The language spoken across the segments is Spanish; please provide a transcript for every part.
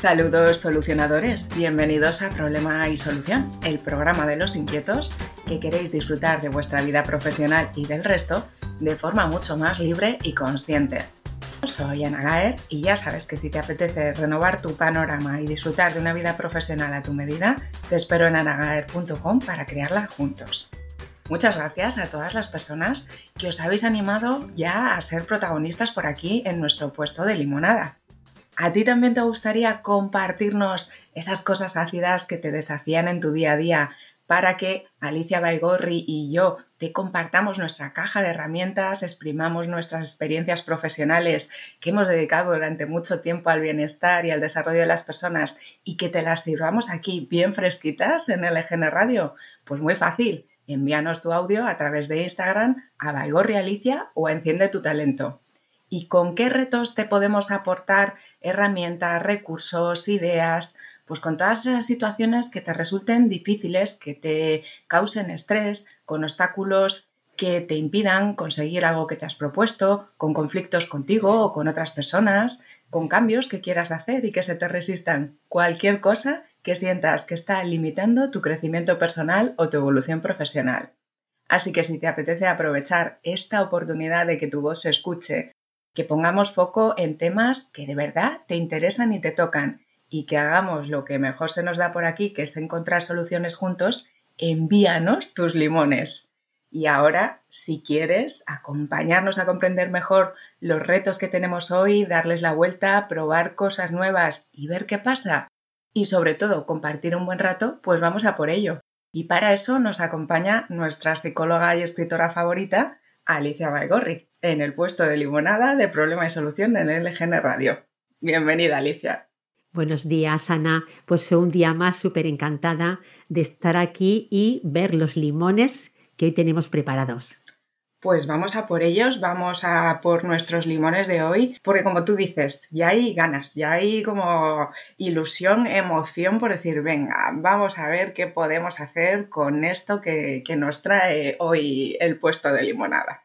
Saludos solucionadores, bienvenidos a Problema y Solución, el programa de los inquietos que queréis disfrutar de vuestra vida profesional y del resto de forma mucho más libre y consciente. Soy Ana Gaer y ya sabes que si te apetece renovar tu panorama y disfrutar de una vida profesional a tu medida, te espero en anagaer.com para crearla juntos. Muchas gracias a todas las personas que os habéis animado ya a ser protagonistas por aquí en nuestro puesto de limonada. ¿A ti también te gustaría compartirnos esas cosas ácidas que te desafían en tu día a día para que Alicia Baigorri y yo te compartamos nuestra caja de herramientas, exprimamos nuestras experiencias profesionales que hemos dedicado durante mucho tiempo al bienestar y al desarrollo de las personas y que te las sirvamos aquí bien fresquitas en LGN Radio? Pues muy fácil, envíanos tu audio a través de Instagram a Baigorri Alicia o Enciende tu Talento y con qué retos te podemos aportar herramientas, recursos, ideas, pues con todas esas situaciones que te resulten difíciles, que te causen estrés, con obstáculos que te impidan conseguir algo que te has propuesto, con conflictos contigo o con otras personas, con cambios que quieras hacer y que se te resistan. Cualquier cosa que sientas que está limitando tu crecimiento personal o tu evolución profesional. Así que si te apetece aprovechar esta oportunidad de que tu voz se escuche que pongamos foco en temas que de verdad te interesan y te tocan y que hagamos lo que mejor se nos da por aquí, que es encontrar soluciones juntos, envíanos tus limones. Y ahora, si quieres acompañarnos a comprender mejor los retos que tenemos hoy, darles la vuelta, probar cosas nuevas y ver qué pasa, y sobre todo compartir un buen rato, pues vamos a por ello. Y para eso nos acompaña nuestra psicóloga y escritora favorita, Alicia Baigorri en el puesto de limonada de Problema y Solución en LGN Radio. Bienvenida, Alicia. Buenos días, Ana. Pues un día más súper encantada de estar aquí y ver los limones que hoy tenemos preparados. Pues vamos a por ellos, vamos a por nuestros limones de hoy, porque como tú dices, ya hay ganas, ya hay como ilusión, emoción por decir, venga, vamos a ver qué podemos hacer con esto que, que nos trae hoy el puesto de limonada.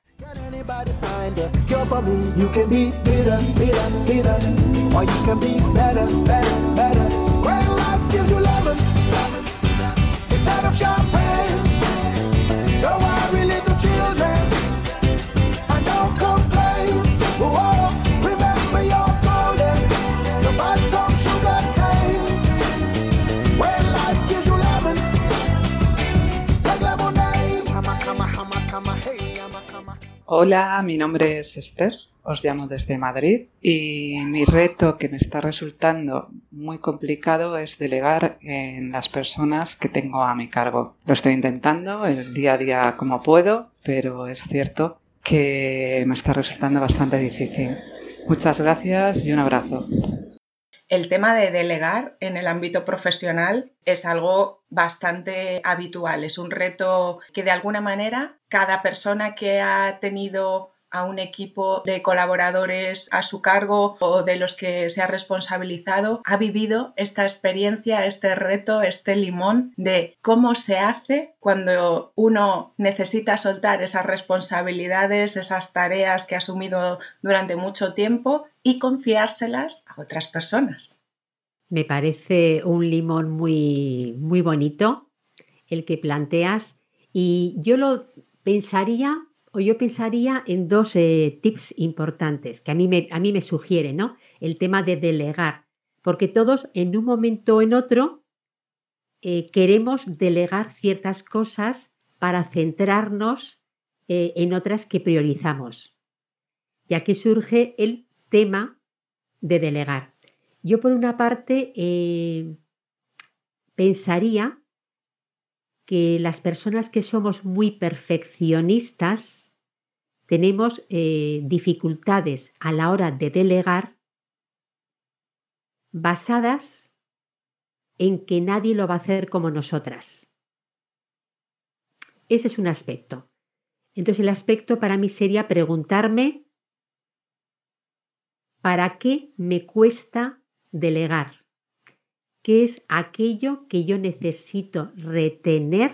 Hola, mi nombre es Esther, os llamo desde Madrid y mi reto que me está resultando muy complicado es delegar en las personas que tengo a mi cargo. Lo estoy intentando el día a día como puedo, pero es cierto que me está resultando bastante difícil. Muchas gracias y un abrazo. El tema de delegar en el ámbito profesional es algo bastante habitual, es un reto que de alguna manera cada persona que ha tenido a un equipo de colaboradores a su cargo o de los que se ha responsabilizado, ha vivido esta experiencia, este reto, este limón de cómo se hace cuando uno necesita soltar esas responsabilidades, esas tareas que ha asumido durante mucho tiempo y confiárselas a otras personas. Me parece un limón muy, muy bonito el que planteas y yo lo pensaría o yo pensaría en dos eh, tips importantes que a mí, me, a mí me sugiere, ¿no? El tema de delegar, porque todos en un momento o en otro eh, queremos delegar ciertas cosas para centrarnos eh, en otras que priorizamos. Y aquí surge el tema de delegar. Yo por una parte pensaría que las personas que somos muy perfeccionistas tenemos eh, dificultades a la hora de delegar basadas en que nadie lo va a hacer como nosotras. Ese es un aspecto. Entonces el aspecto para mí sería preguntarme ¿para qué me cuesta delegar? qué es aquello que yo necesito retener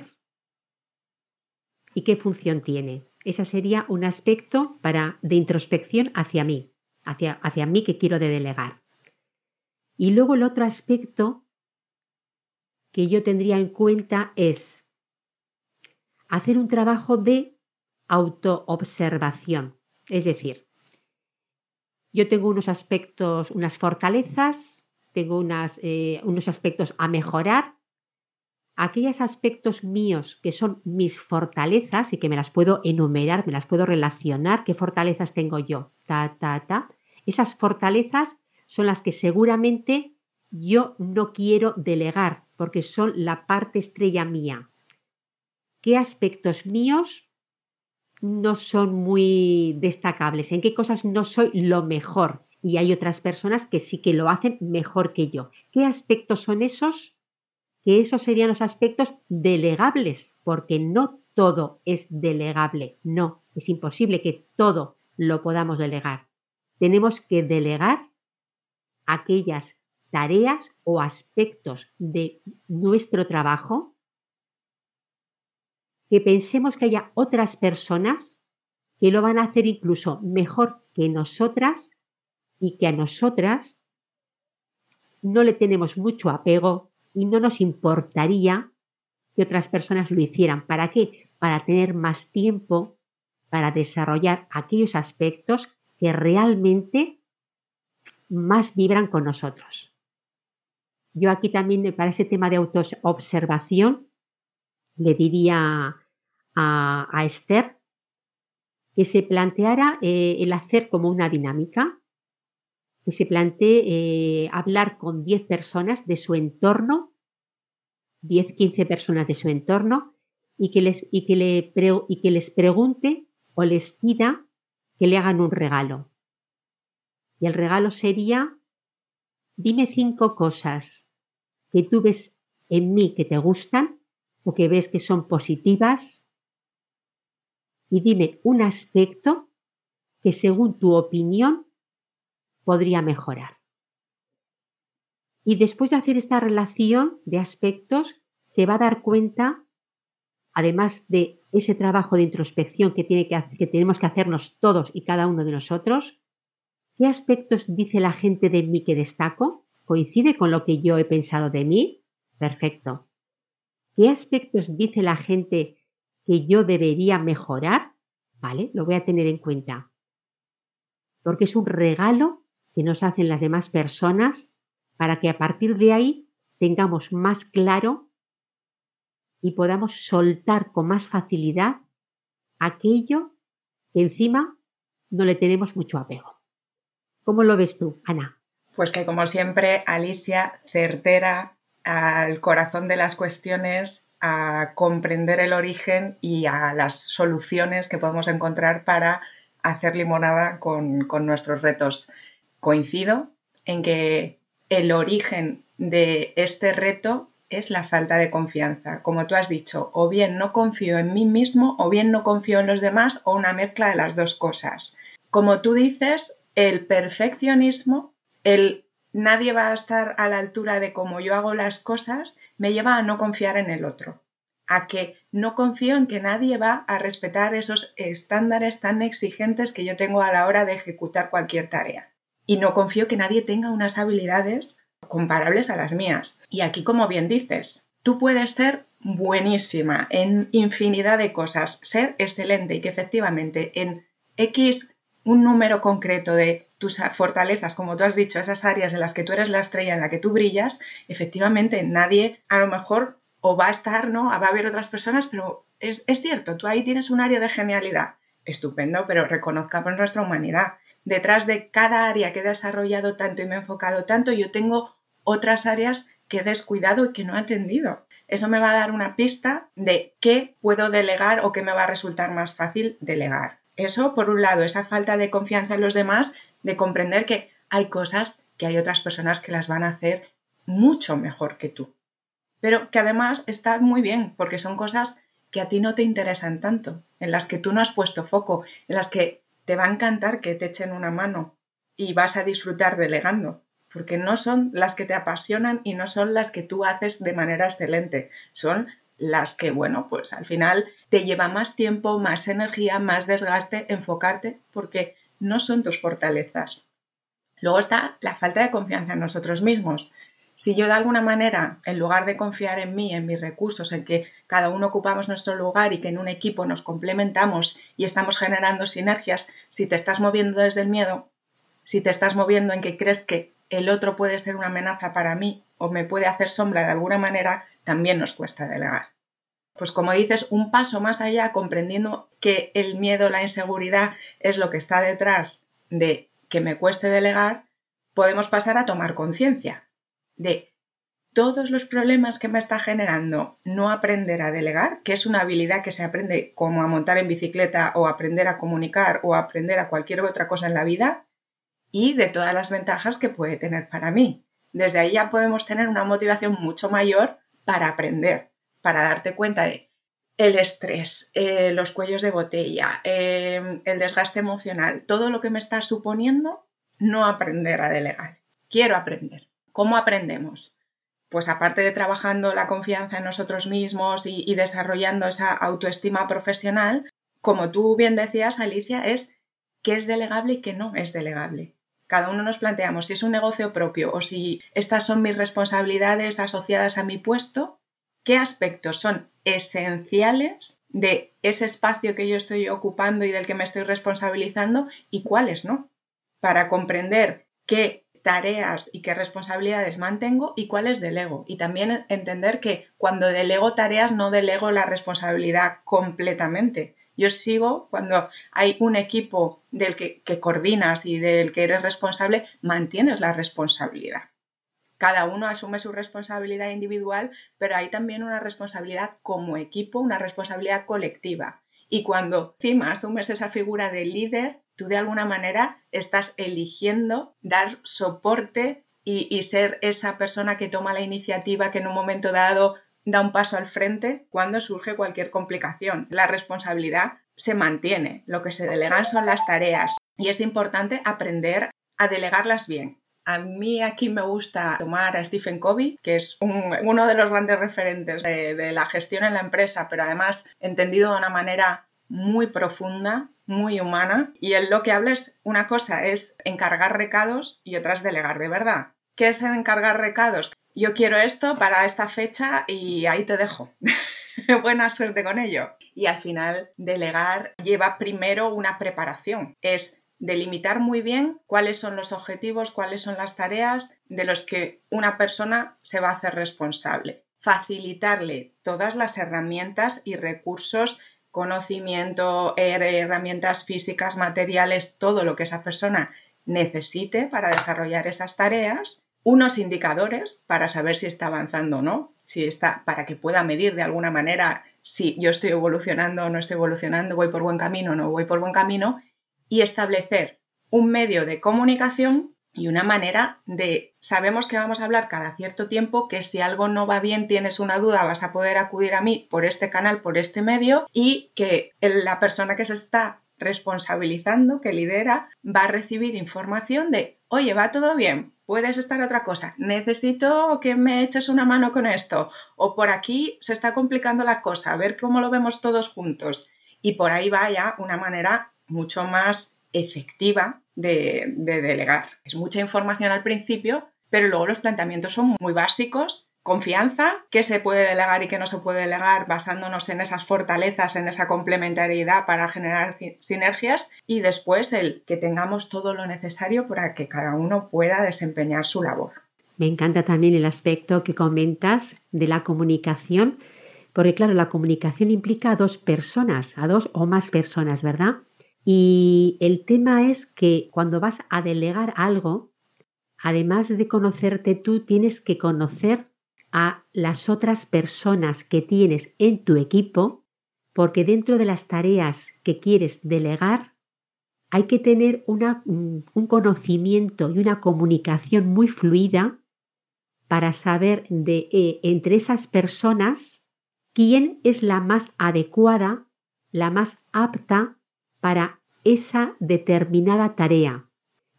y qué función tiene. Ese sería un aspecto para, de introspección hacia mí, hacia, hacia mí que quiero de delegar. Y luego el otro aspecto que yo tendría en cuenta es hacer un trabajo de autoobservación. Es decir, yo tengo unos aspectos, unas fortalezas, tengo eh, unos aspectos a mejorar. Aquellos aspectos míos que son mis fortalezas y que me las puedo enumerar, me las puedo relacionar, qué fortalezas tengo yo, ta, ta, ta. Esas fortalezas son las que seguramente yo no quiero delegar porque son la parte estrella mía. ¿Qué aspectos míos no son muy destacables? ¿En qué cosas no soy lo mejor? Y hay otras personas que sí que lo hacen mejor que yo. ¿Qué aspectos son esos? Que esos serían los aspectos delegables, porque no todo es delegable. No, es imposible que todo lo podamos delegar. Tenemos que delegar aquellas tareas o aspectos de nuestro trabajo que pensemos que haya otras personas que lo van a hacer incluso mejor que nosotras y que a nosotras no le tenemos mucho apego y no nos importaría que otras personas lo hicieran. ¿Para qué? Para tener más tiempo para desarrollar aquellos aspectos que realmente más vibran con nosotros. Yo aquí también, para ese tema de autoobservación, le diría a, Esther que se planteara eh, el hacer como una dinámica, que se plantee eh, hablar con 10 personas de su entorno, 10, 15 personas de su entorno, y que, les, y que les pregunte o les pida que le hagan un regalo. Y el regalo sería, dime cinco cosas que tú ves en mí que te gustan o que ves que son positivas y dime un aspecto que según tu opinión podría mejorar. Y después de hacer esta relación de aspectos, se va a dar cuenta, además de ese trabajo de introspección que, tiene que, que tenemos que hacernos todos y cada uno de nosotros, ¿Qué aspectos dice la gente de mí que destaco? ¿Coincide con lo que yo he pensado de mí? Perfecto. ¿Qué aspectos dice la gente que yo debería mejorar? Vale, lo voy a tener en cuenta. Porque es un regalo que nos hacen las demás personas para que a partir de ahí tengamos más claro y podamos soltar con más facilidad aquello que encima no le tenemos mucho apego. ¿Cómo lo ves tú, Ana? Pues que como siempre, Alicia, certera al corazón de las cuestiones, a comprender el origen y a las soluciones que podemos encontrar para hacer limonada con, nuestros retos. Coincido en que el origen de este reto es la falta de confianza. Como tú has dicho, o bien no confío en mí mismo, o bien no confío en los demás, o una mezcla de las dos cosas. Como tú dices, el perfeccionismo, el nadie va a estar a la altura de cómo yo hago las cosas, me lleva a no confiar en el otro, a que no confío en que nadie va a respetar esos estándares tan exigentes que yo tengo a la hora de ejecutar cualquier tarea. Y no confío que nadie tenga unas habilidades comparables a las mías. Y aquí, como bien dices, tú puedes ser buenísima en infinidad de cosas, ser excelente y que efectivamente en X un número concreto de tus fortalezas, como tú has dicho, esas áreas en las que tú eres la estrella, en la que tú brillas, efectivamente nadie a lo mejor o va a estar, ¿no? Va a haber otras personas, pero es, cierto, tú ahí tienes un área de genialidad. Estupendo, pero reconozcamos nuestra humanidad. Detrás de cada área que he desarrollado tanto y me he enfocado tanto, yo tengo otras áreas que he descuidado y que no he atendido. Eso me va a dar una pista de qué puedo delegar o qué me va a resultar más fácil delegar. Eso, por un lado, esa falta de confianza en los demás, de comprender que hay cosas que hay otras personas que las van a hacer mucho mejor que tú. Pero que además está muy bien, porque son cosas que a ti no te interesan tanto, en las que tú no has puesto foco, en las que te va a encantar que te echen una mano y vas a disfrutar delegando, porque no son las que te apasionan y no son las que tú haces de manera excelente, son las que, bueno, pues al final te lleva más tiempo, más energía, más desgaste enfocarte porque no son tus fortalezas. Luego está la falta de confianza en nosotros mismos. Si yo de alguna manera, en lugar de confiar en mí, en mis recursos, en que cada uno ocupamos nuestro lugar y que en un equipo nos complementamos y estamos generando sinergias, si te estás moviendo desde el miedo, si te estás moviendo en que crees que el otro puede ser una amenaza para mí o me puede hacer sombra de alguna manera, también nos cuesta delegar. Pues como dices, un paso más allá, comprendiendo que el miedo, la inseguridad es lo que está detrás de que me cueste delegar, podemos pasar a tomar conciencia de todos los problemas que me está generando no aprender a delegar, que es una habilidad que se aprende como a montar en bicicleta o aprender a comunicar o aprender a cualquier otra cosa en la vida, y de todas las ventajas que puede tener para mí. Desde ahí ya podemos tener una motivación mucho mayor para aprender, para darte cuenta de el estrés, eh, los cuellos de botella, em, el desgaste emocional, todo lo que me está suponiendo no aprender a delegar. Quiero aprender. ¿Cómo aprendemos? Pues aparte de trabajando la confianza en nosotros mismos y, y desarrollando esa autoestima profesional, como tú bien decías, Alicia, es qué es delegable y qué no es delegable. Cada uno nos planteamos si es un negocio propio o si estas son mis responsabilidades asociadas a mi puesto, qué aspectos son esenciales de ese espacio que yo estoy ocupando y del que me estoy responsabilizando y cuáles no, para comprender qué tareas y qué responsabilidades mantengo y cuáles delego. Y también entender que cuando delego tareas no delego la responsabilidad completamente, yo sigo cuando hay un equipo del que, coordinas y del que eres responsable, mantienes la responsabilidad. Cada uno asume su responsabilidad individual, pero hay también una responsabilidad como equipo, una responsabilidad colectiva. Y cuando encima asumes esa figura de líder, tú de alguna manera estás eligiendo dar soporte y, y, ser esa persona que toma la iniciativa, que en un momento dado da un paso al frente cuando surge cualquier complicación. La responsabilidad se mantiene, lo que se delegan son las tareas y es importante aprender a delegarlas bien. A mí aquí me gusta tomar a Stephen Covey, que es uno de los grandes referentes de, de la gestión en la empresa, pero además entendido de una manera muy profunda, muy humana. Y él lo que habla es una cosa es encargar recados y otra es delegar de verdad. ¿Qué es encargar recados? yo quiero esto para esta fecha y ahí te dejo. Buena suerte con ello. Y al final, delegar lleva primero una preparación. Es delimitar muy bien cuáles son los objetivos, cuáles son las tareas de los que una persona se va a hacer responsable. Facilitarle todas las herramientas y recursos, conocimiento, herramientas físicas, materiales, todo lo que esa persona necesite para desarrollar esas tareas unos indicadores para saber si está avanzando o no, si está, para que pueda medir de alguna manera si yo estoy evolucionando o no estoy evolucionando, voy por buen camino o no voy por buen camino, y establecer un medio de comunicación y una manera de sabemos que vamos a hablar cada cierto tiempo, que si algo no va bien, tienes una duda, vas a poder acudir a mí por este canal, por este medio, y que la persona que se está responsabilizando, que lidera, va a recibir información de, oye, va todo bien, puedes estar otra cosa, necesito que me eches una mano con esto, o por aquí se está complicando la cosa, a ver cómo lo vemos todos juntos. Y por ahí vaya una manera mucho más efectiva de, de delegar. Es mucha información al principio, pero luego los planteamientos son muy básicos confianza, qué se puede delegar y qué no se puede delegar basándonos en esas fortalezas, en esa complementariedad para generar sinergias y después el que tengamos todo lo necesario para que cada uno pueda desempeñar su labor. Me encanta también el aspecto que comentas de la comunicación, porque claro, la comunicación implica a dos personas, a dos o más personas, ¿verdad? Y el tema es que cuando vas a delegar algo, además de conocerte tú, tienes que conocer a las otras personas que tienes en tu equipo, porque dentro de las tareas que quieres delegar, hay que tener un conocimiento y una comunicación muy fluida para saber de eh, entre esas personas quién es la más adecuada, la más apta para esa determinada tarea.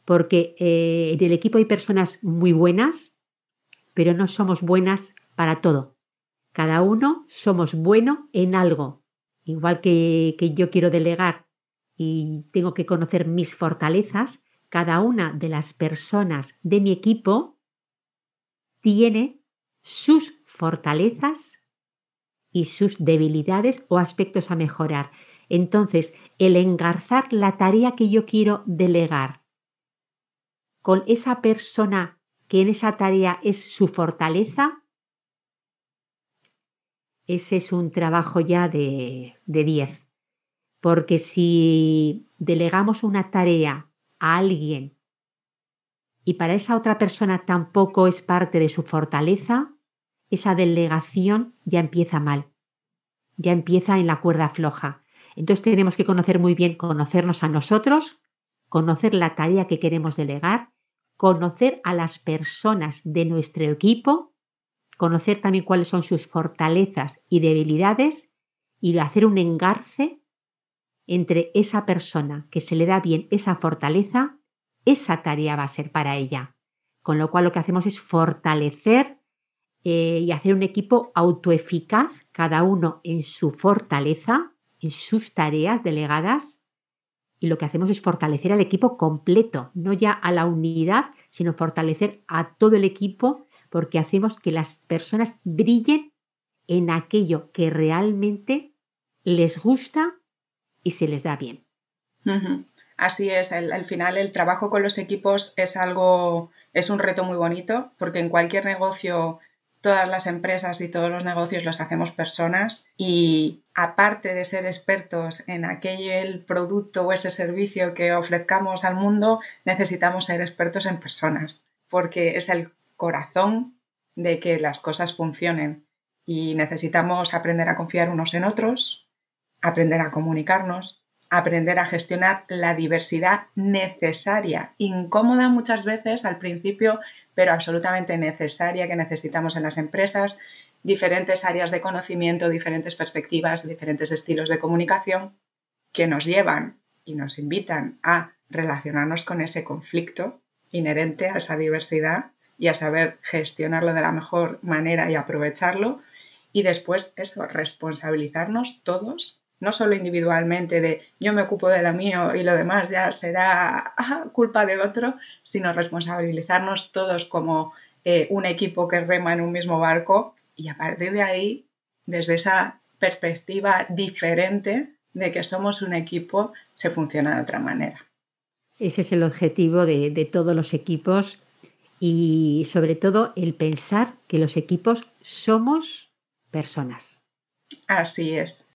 Porque eh, en el equipo hay personas muy buenas pero no somos buenas para todo. Cada uno somos bueno en algo. Igual que, que yo quiero delegar y tengo que conocer mis fortalezas, cada una de las personas de mi equipo tiene sus fortalezas y sus debilidades o aspectos a mejorar. Entonces, el engarzar la tarea que yo quiero delegar con esa persona que en esa tarea es su fortaleza, ese es un trabajo ya de 10. Porque si delegamos una tarea a alguien y para esa otra persona tampoco es parte de su fortaleza, esa delegación ya empieza mal, ya empieza en la cuerda floja. Entonces tenemos que conocer muy bien, conocernos a nosotros, conocer la tarea que queremos delegar, conocer a las personas de nuestro equipo, conocer también cuáles son sus fortalezas y debilidades y hacer un engarce entre esa persona que se le da bien esa fortaleza, esa tarea va a ser para ella. Con lo cual lo que hacemos es fortalecer eh, y hacer un equipo autoeficaz, cada uno en su fortaleza, en sus tareas delegadas. Y lo que hacemos es fortalecer al equipo completo, no ya a la unidad, sino fortalecer a todo el equipo porque hacemos que las personas brillen en aquello que realmente les gusta y se les da bien. Así es, al final el trabajo con los equipos es algo, es un reto muy bonito, porque en cualquier negocio, todas las empresas y todos los negocios los hacemos personas y aparte de ser expertos en aquel producto o ese servicio que ofrezcamos al mundo, necesitamos ser expertos en personas, porque es el corazón de que las cosas funcionen. Y necesitamos aprender a confiar unos en otros, aprender a comunicarnos, aprender a gestionar la diversidad necesaria, incómoda muchas veces al principio, pero absolutamente necesaria que necesitamos en las empresas, diferentes áreas de conocimiento, diferentes perspectivas, diferentes estilos de comunicación que nos llevan y nos invitan a relacionarnos con ese conflicto inherente a esa diversidad y a saber gestionarlo de la mejor manera y aprovecharlo. Y después eso, responsabilizarnos todos no solo individualmente de yo me ocupo de la mío y lo demás ya será culpa de otro, sino responsabilizarnos todos como eh, un equipo que rema en un mismo barco y a partir de ahí, desde esa perspectiva diferente de que somos un equipo, se funciona de otra manera. Ese es el objetivo de, de todos los equipos y sobre todo el pensar que los equipos somos personas. Así es.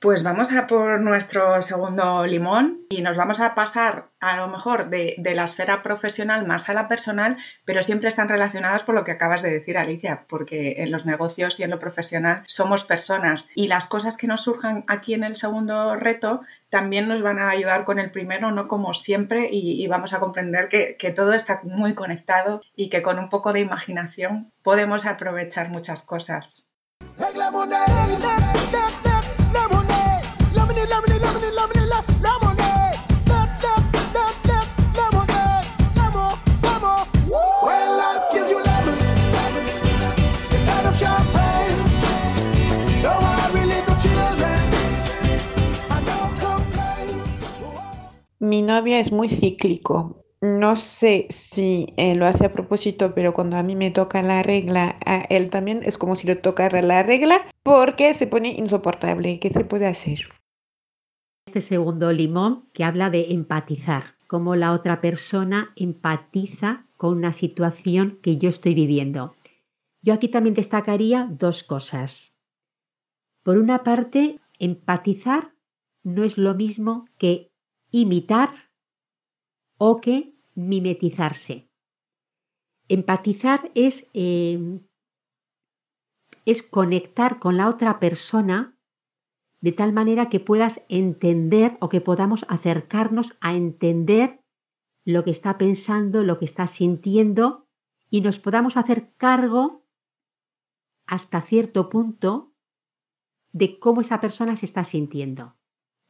Pues vamos a por nuestro segundo limón y nos vamos a pasar a lo mejor de, la esfera profesional más a la personal, pero siempre están relacionadas por lo que acabas de decir, Alicia, porque en los negocios y en lo profesional somos personas y las cosas que nos surjan aquí en el segundo reto también nos van a ayudar con el primero, no como siempre, y, vamos a comprender que, que todo está muy conectado y que con un poco de imaginación podemos aprovechar muchas cosas. Mi novia es muy cíclico. No sé si eh, lo hace a propósito, pero cuando a mí me toca la regla, a él también es como si le tocara la regla porque se pone insoportable. ¿Qué se puede hacer? Este segundo limón que habla de empatizar, cómo la otra persona empatiza con una situación que yo estoy viviendo. Yo aquí también destacaría dos cosas. Por una parte, empatizar no es lo mismo que imitar o que mimetizarse. Empatizar es, eh, es conectar con la otra persona de tal manera que puedas entender o que podamos acercarnos a entender lo que está pensando, lo que está sintiendo y nos podamos hacer cargo hasta cierto punto de cómo esa persona se está sintiendo.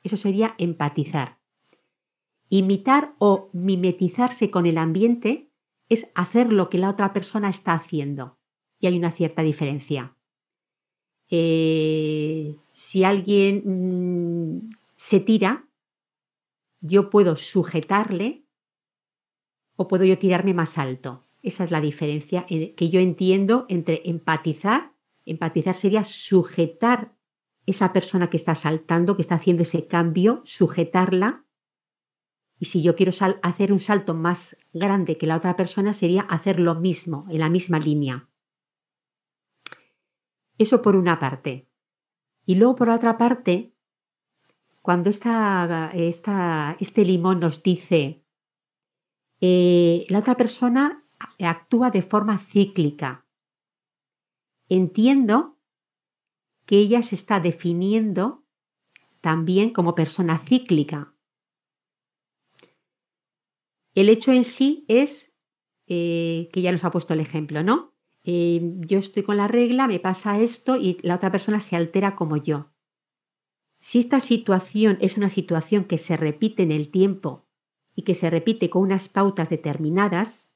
Eso sería empatizar. Imitar o mimetizarse con el ambiente es hacer lo que la otra persona está haciendo. Y hay una cierta diferencia. Eh, si alguien mm, se tira, yo puedo sujetarle o puedo yo tirarme más alto. Esa es la diferencia que yo entiendo entre empatizar. Empatizar sería sujetar esa persona que está saltando, que está haciendo ese cambio, sujetarla. Y si yo quiero hacer un salto más grande que la otra persona, sería hacer lo mismo, en la misma línea. Eso por una parte. Y luego por otra parte, cuando esta, este limón nos dice, eh, la otra persona actúa de forma cíclica. Entiendo que ella se está definiendo también como persona cíclica. El hecho en sí es eh, que ya nos ha puesto el ejemplo, ¿no? Eh, yo estoy con la regla, me pasa esto y la otra persona se altera como yo. Si esta situación es una situación que se repite en el tiempo y que se repite con unas pautas determinadas,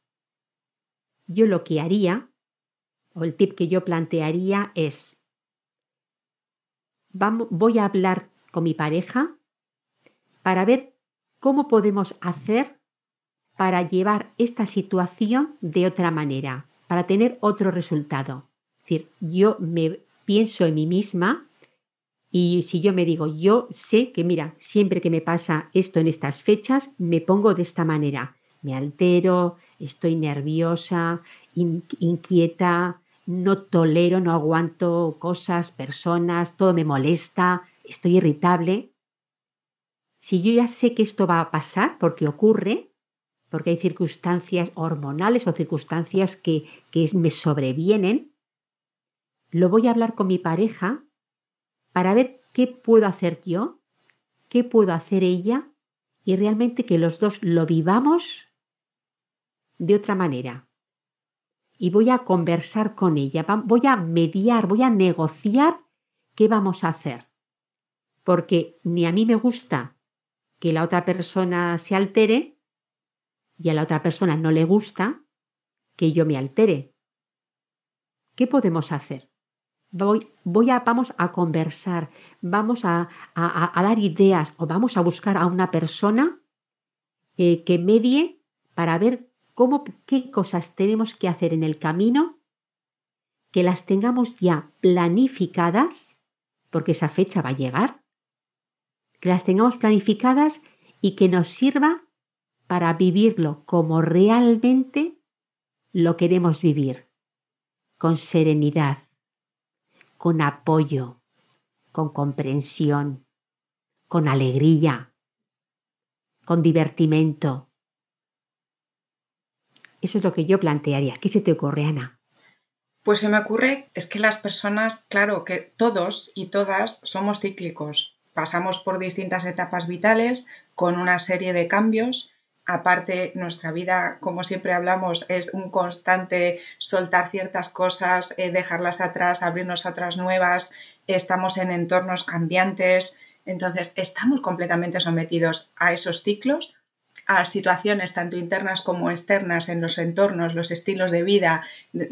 yo lo que haría, o el tip que yo plantearía es, voy a hablar con mi pareja para ver cómo podemos hacer para llevar esta situación de otra manera, para tener otro resultado. Es decir, yo me pienso en mí misma y si yo me digo, yo sé que, mira, siempre que me pasa esto en estas fechas, me pongo de esta manera. Me altero, estoy nerviosa, inquieta, no tolero, no aguanto cosas, personas, todo me molesta, estoy irritable. Si yo ya sé que esto va a pasar porque ocurre, porque hay circunstancias hormonales o circunstancias que, que me sobrevienen, lo voy a hablar con mi pareja para ver qué puedo hacer yo, qué puedo hacer ella y realmente que los dos lo vivamos de otra manera y voy a conversar con ella, voy a mediar, voy a negociar qué vamos a hacer. Porque ni a mí me gusta que la otra persona se altere y a la otra persona no le gusta que yo me altere. ¿Qué podemos hacer? Voy, voy a, vamos a conversar, vamos a, a, dar ideas o vamos a buscar a una persona eh, que medie para ver cómo, qué cosas tenemos que hacer en el camino, que las tengamos ya planificadas, porque esa fecha va a llegar, que las tengamos planificadas y que nos sirva para vivirlo como realmente lo queremos vivir, con serenidad, con apoyo, con comprensión, con alegría, con divertimento, eso es lo que yo plantearía. ¿Qué se te ocurre, Ana? Pues se me ocurre, es que las personas, claro, que todos y todas somos cíclicos. Pasamos por distintas etapas vitales con una serie de cambios. Aparte, nuestra vida, como siempre hablamos, es un constante soltar ciertas cosas, eh, dejarlas atrás, abrirnos a otras nuevas. Estamos en entornos cambiantes. Entonces, estamos completamente sometidos a esos ciclos a situaciones tanto internas como externas en los entornos, los estilos de vida,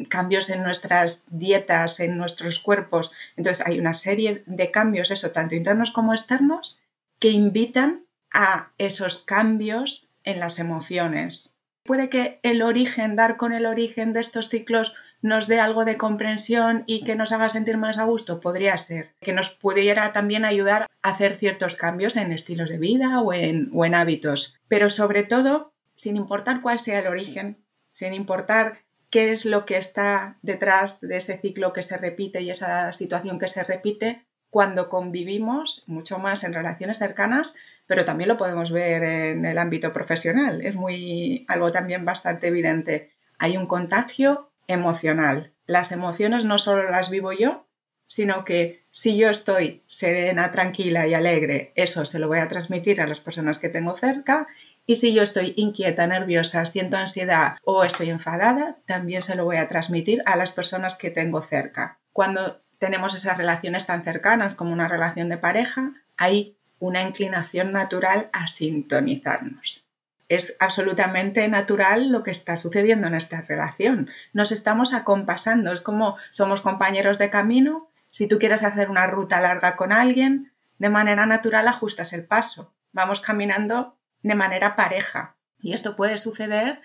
cambios en nuestras dietas, en nuestros cuerpos. Entonces hay una serie de cambios, eso, tanto internos como externos, que invitan a esos cambios en las emociones. Puede que el origen, dar con el origen de estos ciclos nos dé algo de comprensión y que nos haga sentir más a gusto, podría ser. Que nos pudiera también ayudar a hacer ciertos cambios en estilos de vida o en, hábitos. Pero sobre todo, sin importar cuál sea el origen, sin importar qué es lo que está detrás de ese ciclo que se repite y esa situación que se repite, cuando convivimos, mucho más en relaciones cercanas, pero también lo podemos ver en el ámbito profesional. Es muy algo también bastante evidente. Hay un contagio emocional. Las emociones no solo las vivo yo, sino que si yo estoy serena, tranquila y alegre, eso se lo voy a transmitir a las personas que tengo cerca. Y si yo estoy inquieta, nerviosa, siento ansiedad o estoy enfadada, también se lo voy a transmitir a las personas que tengo cerca. Cuando tenemos esas relaciones tan cercanas como una relación de pareja, hay una inclinación natural a sintonizarnos es absolutamente natural lo que está sucediendo en esta relación. Nos estamos acompasando, es como somos compañeros de camino. Si tú quieres hacer una ruta larga con alguien, de manera natural ajustas el paso. Vamos caminando de manera pareja. Y esto puede suceder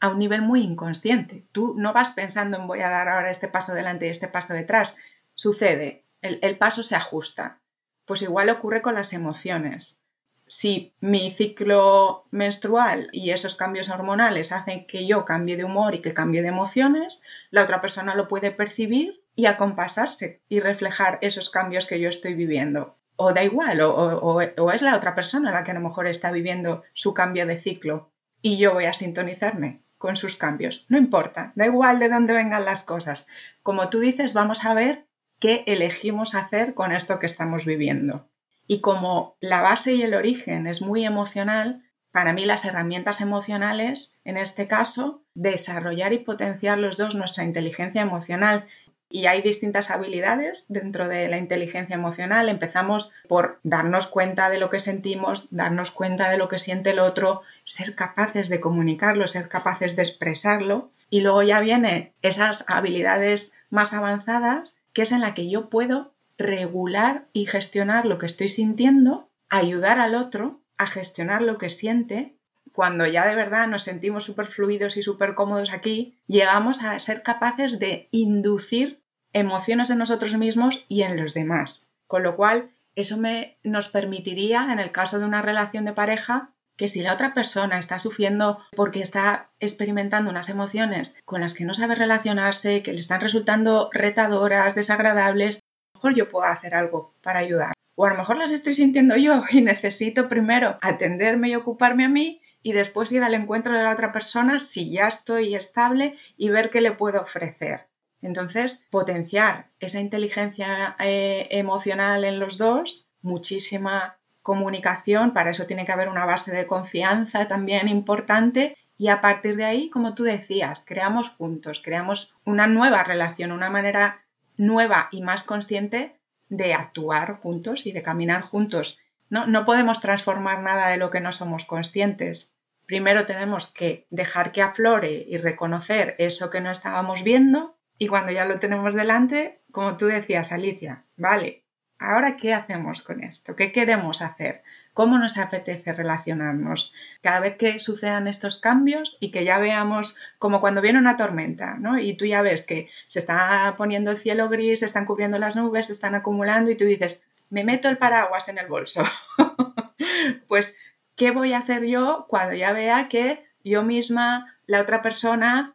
a un nivel muy inconsciente. Tú no vas pensando en voy a dar ahora este paso delante y este paso detrás. Sucede, el, paso se ajusta. Pues igual ocurre con las emociones. Si mi ciclo menstrual y esos cambios hormonales hacen que yo cambie de humor y que cambie de emociones, la otra persona lo puede percibir y acompasarse y reflejar esos cambios que yo estoy viviendo. O da igual, o, o, es la otra persona la que a lo mejor está viviendo su cambio de ciclo y yo voy a sintonizarme con sus cambios. No importa, da igual de dónde vengan las cosas. Como tú dices, vamos a ver qué elegimos hacer con esto que estamos viviendo. Y como la base y el origen es muy emocional, para mí las herramientas emocionales, en este caso, desarrollar y potenciar los dos nuestra inteligencia emocional. Y hay distintas habilidades dentro de la inteligencia emocional. Empezamos por darnos cuenta de lo que sentimos, darnos cuenta de lo que siente el otro, ser capaces de comunicarlo, ser capaces de expresarlo. Y luego ya vienen esas habilidades más avanzadas, que es en la que yo puedo regular y gestionar lo que estoy sintiendo, ayudar al otro a gestionar lo que siente. Cuando ya de verdad nos sentimos súper fluidos y súper cómodos aquí, llegamos a ser capaces de inducir emociones en nosotros mismos y en los demás. Con lo cual, eso me, nos permitiría, en el caso de una relación de pareja, que si la otra persona está sufriendo porque está experimentando unas emociones con las que no sabe relacionarse, que le están resultando retadoras, desagradables, a lo mejor yo puedo hacer algo para ayudar. O a lo mejor las estoy sintiendo yo y necesito primero atenderme y ocuparme a mí y después ir al encuentro de la otra persona si ya estoy estable y ver qué le puedo ofrecer. Entonces, potenciar esa inteligencia eh, emocional en los dos, muchísima comunicación, para eso tiene que haber una base de confianza también importante y a partir de ahí, como tú decías, creamos juntos, creamos una nueva relación, una manera nueva y más consciente de actuar juntos y de caminar juntos. No, no podemos transformar nada de lo que no somos conscientes. Primero tenemos que dejar que aflore y reconocer eso que no estábamos viendo y cuando ya lo tenemos delante, como tú decías, Alicia, vale, Ahora, ¿qué hacemos con esto? ¿Qué queremos hacer? ¿Cómo nos apetece relacionarnos? Cada vez que sucedan estos cambios y que ya veamos como cuando viene una tormenta, ¿no? Y tú ya ves que se está poniendo el cielo gris, se están cubriendo las nubes, se están acumulando y tú dices, me meto el paraguas en el bolso. pues, ¿qué voy a hacer yo cuando ya vea que yo misma, la otra persona,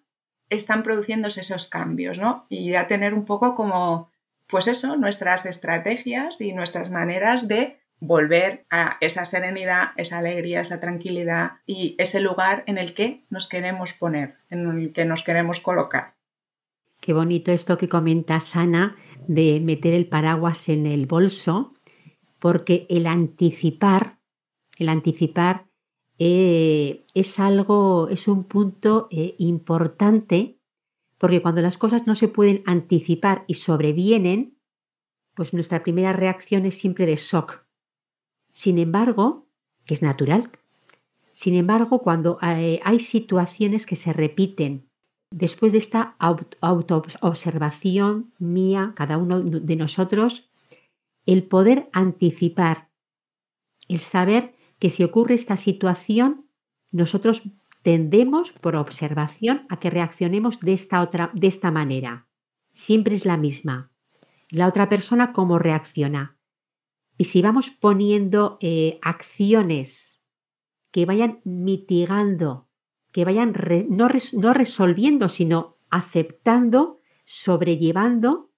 están produciéndose esos cambios, ¿no? Y ya tener un poco como pues eso, nuestras estrategias y nuestras maneras de volver a esa serenidad, esa alegría, esa tranquilidad y ese lugar en el que nos queremos poner, en el que nos queremos colocar. Qué bonito esto que comenta Sana de meter el paraguas en el bolso, porque el anticipar, el anticipar eh, es algo, es un punto eh, importante porque cuando las cosas no se pueden anticipar y sobrevienen, pues nuestra primera reacción es siempre de shock. Sin embargo, que es natural, sin embargo, cuando eh, hay situaciones que se repiten después de esta autoobservación mía, cada uno de nosotros, el poder anticipar, el saber que si ocurre esta situación, nosotros tendemos por observación a que reaccionemos de esta otra de esta manera. Siempre es la misma. La otra persona cómo reacciona. Y si vamos poniendo eh, acciones que vayan mitigando, que vayan no, no resolviendo, sino aceptando, sobrellevando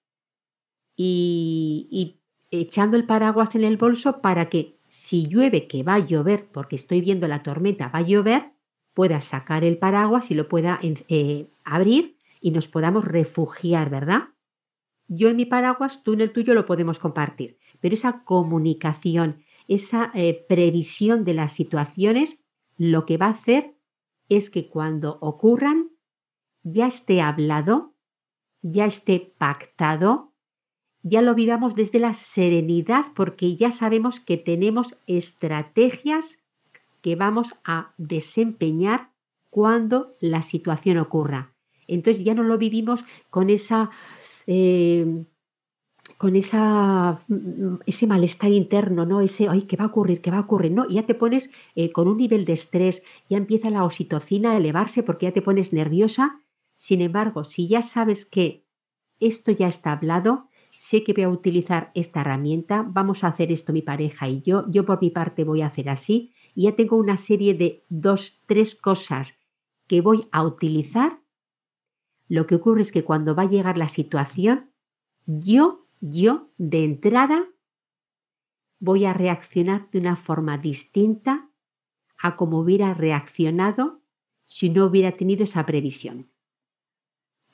y, y echando el paraguas en el bolso para que si llueve, que va a llover, porque estoy viendo la tormenta, va a llover, pueda sacar el paraguas y lo pueda eh, abrir y nos podamos refugiar, ¿verdad? Yo en mi paraguas, tú en el tuyo lo podemos compartir, pero esa comunicación, esa eh, previsión de las situaciones, lo que va a hacer es que cuando ocurran ya esté hablado, ya esté pactado, ya lo vivamos desde la serenidad porque ya sabemos que tenemos estrategias que vamos a desempeñar cuando la situación ocurra. Entonces ya no lo vivimos con esa, eh, con esa, mm, ese malestar interno, ¿no? Ese, ay, ¿qué va a ocurrir? ¿Qué va a ocurrir? No, ya te pones eh, con un nivel de estrés, ya empieza la oxitocina a elevarse porque ya te pones nerviosa. Sin embargo, si ya sabes que esto ya está hablado, sé que voy a utilizar esta herramienta, vamos a hacer esto mi pareja y yo, yo por mi parte voy a hacer así, y ya tengo una serie de dos, tres cosas que voy a utilizar, lo que ocurre es que cuando va a llegar la situación, yo, yo, de entrada, voy a reaccionar de una forma distinta a como hubiera reaccionado si no hubiera tenido esa previsión.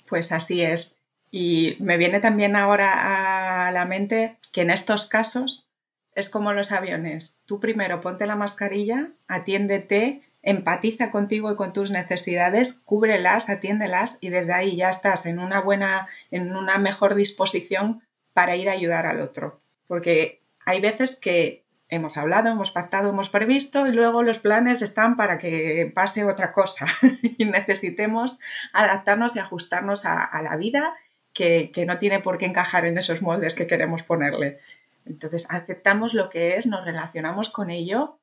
Pues así es. Y me viene también ahora a la mente que en estos casos es como los aviones. Tú primero ponte la mascarilla, atiéndete, empatiza contigo y con tus necesidades, cúbrelas, atiéndelas y desde ahí ya estás en una buena, en una mejor disposición para ir a ayudar al otro. Porque hay veces que hemos hablado, hemos pactado, hemos previsto y luego los planes están para que pase otra cosa y necesitemos adaptarnos y ajustarnos a, la vida que, que no tiene por qué encajar en esos moldes que queremos ponerle. Entonces aceptamos lo que es, nos relacionamos con ello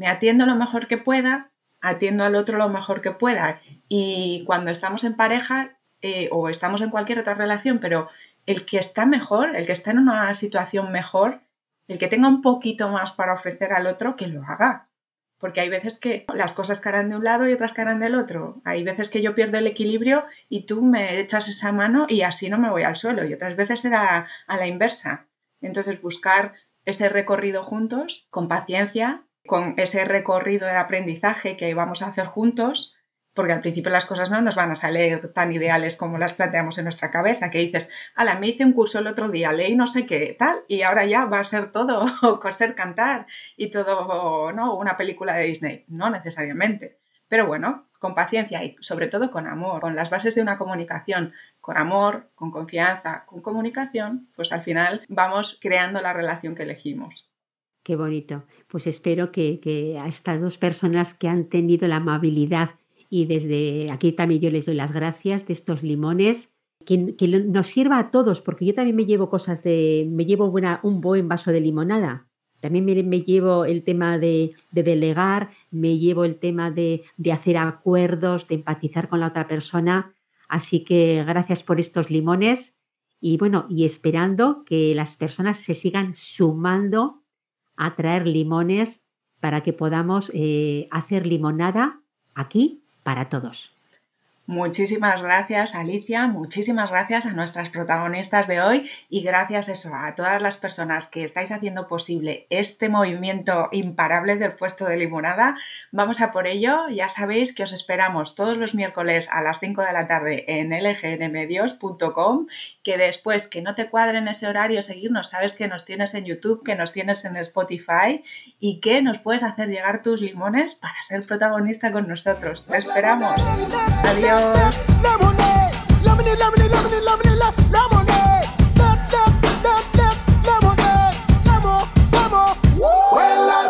me atiendo lo mejor que pueda, atiendo al otro lo mejor que pueda. Y cuando estamos en pareja eh, o estamos en cualquier otra relación, pero el que está mejor, el que está en una situación mejor, el que tenga un poquito más para ofrecer al otro, que lo haga. Porque hay veces que las cosas caerán de un lado y otras caerán del otro. Hay veces que yo pierdo el equilibrio y tú me echas esa mano y así no me voy al suelo. Y otras veces será a la inversa. Entonces buscar ese recorrido juntos, con paciencia, con ese recorrido de aprendizaje que vamos a hacer juntos, porque al principio las cosas no nos van a salir tan ideales como las planteamos en nuestra cabeza, que dices, ala, me hice un curso el otro día, leí no sé qué, tal, y ahora ya va a ser todo coser, cantar y todo, ¿no? Una película de Disney. No necesariamente. Pero bueno, con paciencia y sobre todo con amor, con las bases de una comunicación, con amor, con confianza, con comunicación, pues al final vamos creando la relación que elegimos. Qué bonito. Pues espero que, a estas dos personas que han tenido la amabilidad y desde aquí también yo les doy las gracias de estos limones, que, nos sirva a todos, porque yo también me llevo cosas de, me llevo un buen vaso de limonada. También me, llevo el tema de, delegar, me llevo el tema de, de hacer acuerdos, de empatizar con la otra persona. Así que gracias por estos limones y bueno, y esperando que las personas se sigan sumando a traer limones para que podamos eh, hacer limonada aquí para todos. Muchísimas gracias Alicia, muchísimas gracias a nuestras protagonistas de hoy y gracias eso, a todas las personas que estáis haciendo posible este movimiento imparable del puesto de limonada. Vamos a por ello, ya sabéis que os esperamos todos los miércoles a las 5 de la tarde en lgnmedios.com, que después que no te cuadre en ese horario seguirnos, sabes que nos tienes en YouTube, que nos tienes en Spotify y que nos puedes hacer llegar tus limones para ser protagonista con nosotros. Te esperamos. Adiós. Lemonade, Well, I